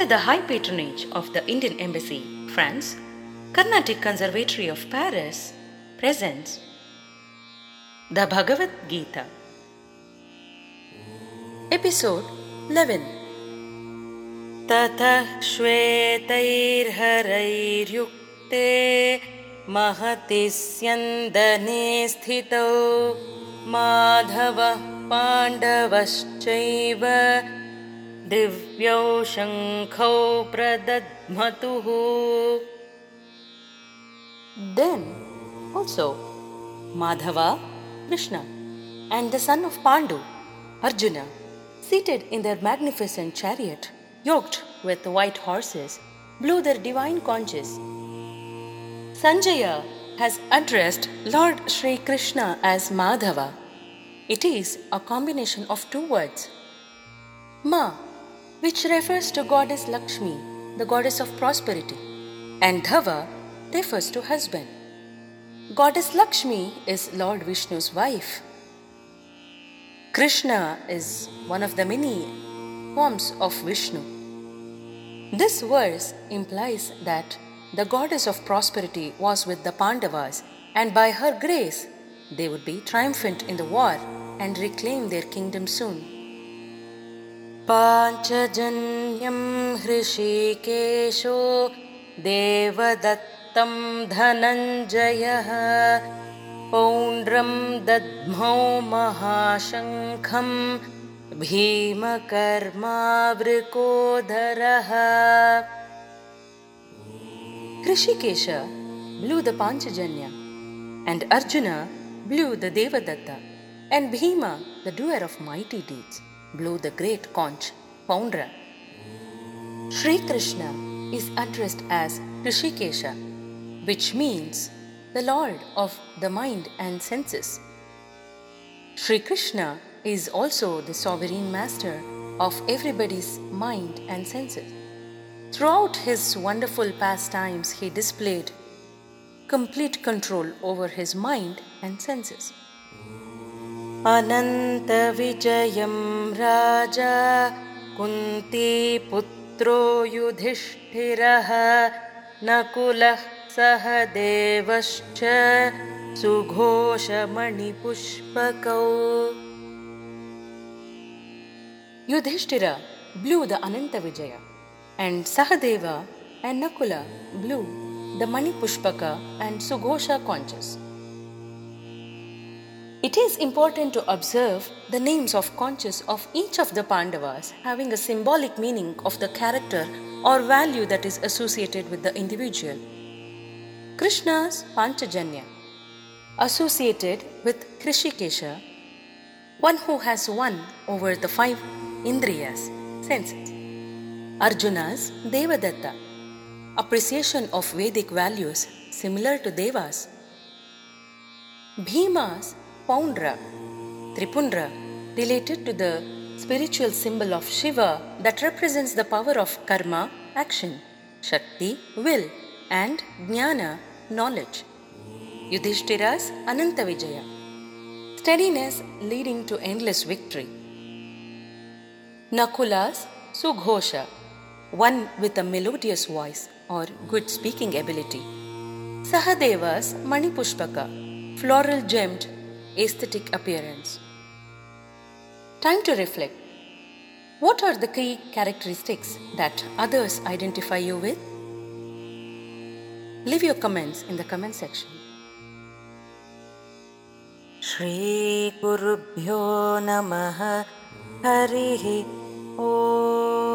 Under the high patronage of the Indian Embassy, France, Carnatic Conservatory of Paris presents the Bhagavad Gita. Episode 11 ततः श्वेतैर्हरैर्युक्ते महति स्यन्दने स्थितौ माधवः पाण्डवश्चैव दिव्यौ शङ्खौ प्रदध्मतुः Then also Madhava, Krishna, and the son of Pandu, Arjuna, seated in their magnificent chariot, yoked with white horses, blew their divine conches. Sanjaya has addressed Lord Sri Krishna as Madhava. It is a combination of two words. Ma, which refers to goddess Lakshmi, the goddess of prosperity, and Dhava refers to husband. Goddess Lakshmi is Lord Vishnu's wife. Krishna is one of the many forms of Vishnu. This verse implies that the goddess of prosperity was with the Pandavas, and by her grace, they would be triumphant in the war and reclaim their kingdom soon. पाञ्चजन्यं हृषिकेशो देवदत्तं धनञ्जयः पौण्ड्रं दद्मौ महाशङ्खं Krishikesha blew the Panchajanya, and Arjuna blew the Devadatta, and Bhima, the doer of mighty deeds, blew the great conch, Poundra. Sri Krishna is addressed as Hrishikesha, which means the Lord of the mind and senses. Sri Krishna is also the sovereign master of everybody's mind and senses. Throughout his wonderful pastimes, he displayed complete control over his mind and senses. अनन्तविजयं राजा कुन्तीपुत्रो युधिष्ठिरः नकुलः सह देवश्च सुघोषमणिपुष्पकौ Yudhishthira blew the Ananta Vijaya, and Sahadeva and Nakula blew the Mani Pushpaka and Sughosha conches. It is important to observe the names of conches of each of the Pandavas having a symbolic meaning of the character or value that is associated with the individual. Krishna's Panchajanya, associated with Hrishikesha, one who has won over the five Indriyas, senses. Arjuna's Devadatta, appreciation of Vedic values similar to Devas. Bhima's Poundra, Tripundra, related to the spiritual symbol of Shiva that represents the power of karma, action, Shakti, will, and Jnana, knowledge. Yudhishthira's Ananta Vijaya, steadiness leading to endless victory. Nakula's Sughosha, one with a melodious voice or good speaking ability. Sahadeva's Manipushpaka, floral gemmed aesthetic appearance. Time to reflect. What are the key characteristics that others identify you with? Leave your comments in the comment section. श्रीगुरुभ्यो नमः हरिः ओ